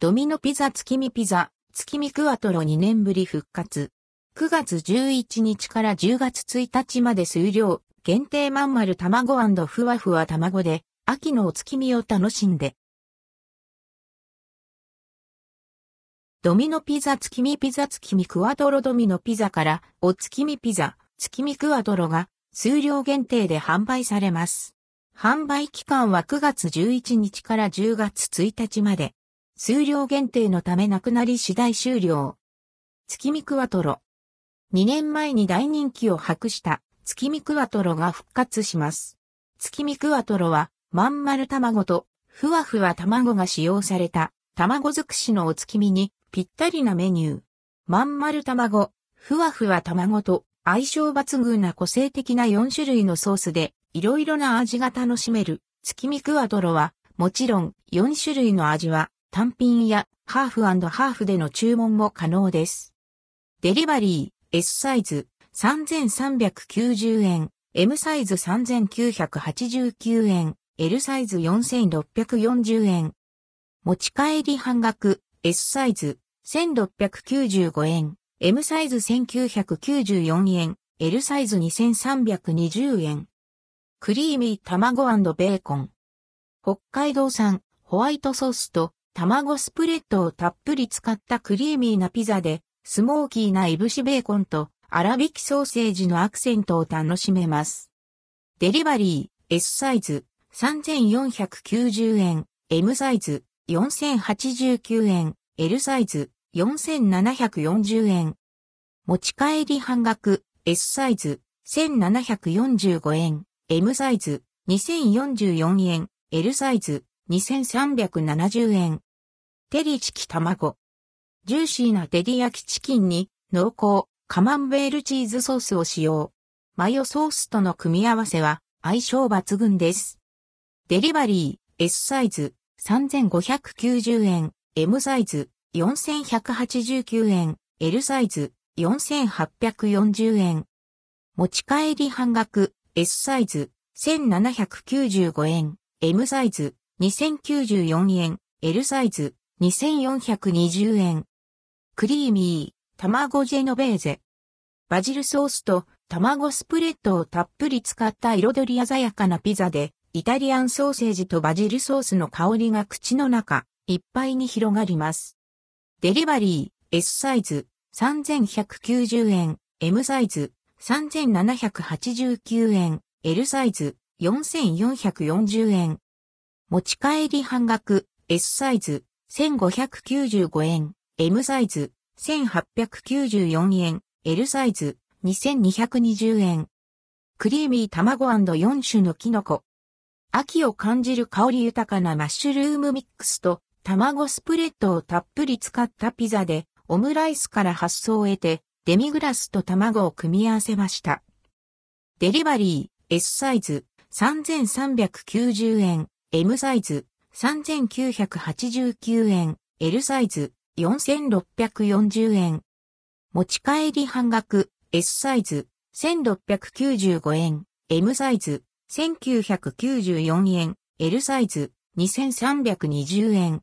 ドミノピザ月見ピザ、月見クワトロ2年ぶり復活。9月11日から10月1日まで数量、限定まん丸卵ふわふわ卵で、秋のお月見を楽しんで。ドミノピザ月見ピザ月見クワトロドミノピザからお月見ピザ月見クワトロが数量限定で販売されます。販売期間は9月11日から10月1日まで。数量限定のためなくなり次第終了。月見クワトロ。2年前に大人気を博した月見クワトロが復活します。月見クワトロはまん丸卵とふわふわ卵が使用された卵尽くしのお月見にぴったりなメニュー。まん丸卵、ふわふわ卵と相性抜群な個性的な4種類のソースでいろいろな味が楽しめる月見クワトロはもちろん4種類の味は単品やハーフハーフでの注文も可能です。デリバリー S サイズ3390円、M サイズ3989円、L サイズ4640円。持ち帰り半額 S サイズ1695円、M サイズ1994円、L サイズ2320円。クリーミー卵ベーコン。北海道産ホワイトソースと卵スプレッドをたっぷり使ったクリーミーなピザで、スモーキーないぶしベーコンと粗挽きソーセージのアクセントを楽しめます。デリバリー S サイズ3490円、M サイズ4089円、L サイズ4740円。持ち帰り半額 S サイズ1745円、M サイズ2044円、L サイズ2370円。テリチキ卵。ジューシーなデリ焼きチキンに濃厚カマンベールチーズソースを使用。マヨソースとの組み合わせは相性抜群です。デリバリー S サイズ3590円、M サイズ4189円、L サイズ4840円。持ち帰り半額 S サイズ1795円、M サイズ2094円、L サイズ2420円。クリーミー、卵ジェノベーゼ。バジルソースと卵スプレッドをたっぷり使った彩り鮮やかなピザで、イタリアンソーセージとバジルソースの香りが口の中、いっぱいに広がります。デリバリー、S サイズ、3190円、M サイズ、3789円、L サイズ、4440円。持ち帰り半額、S サイズ、1595円、M サイズ、1894円、L サイズ、2220円。クリーミー。卵 &4 種のキノコ。秋を感じる香り豊かな。マッシュルームミックスと。卵スプレッドをたっぷり使ったピザで。オムライスから発想を得て。デミグラスと。卵を組み合わせました。デリバリー。S サイズ。3390円。M サイズ。3989円、L サイズ。4640円。持ち帰り半額。S サイズ。1695円、M サイズ。1994円、L サイズ。2320円。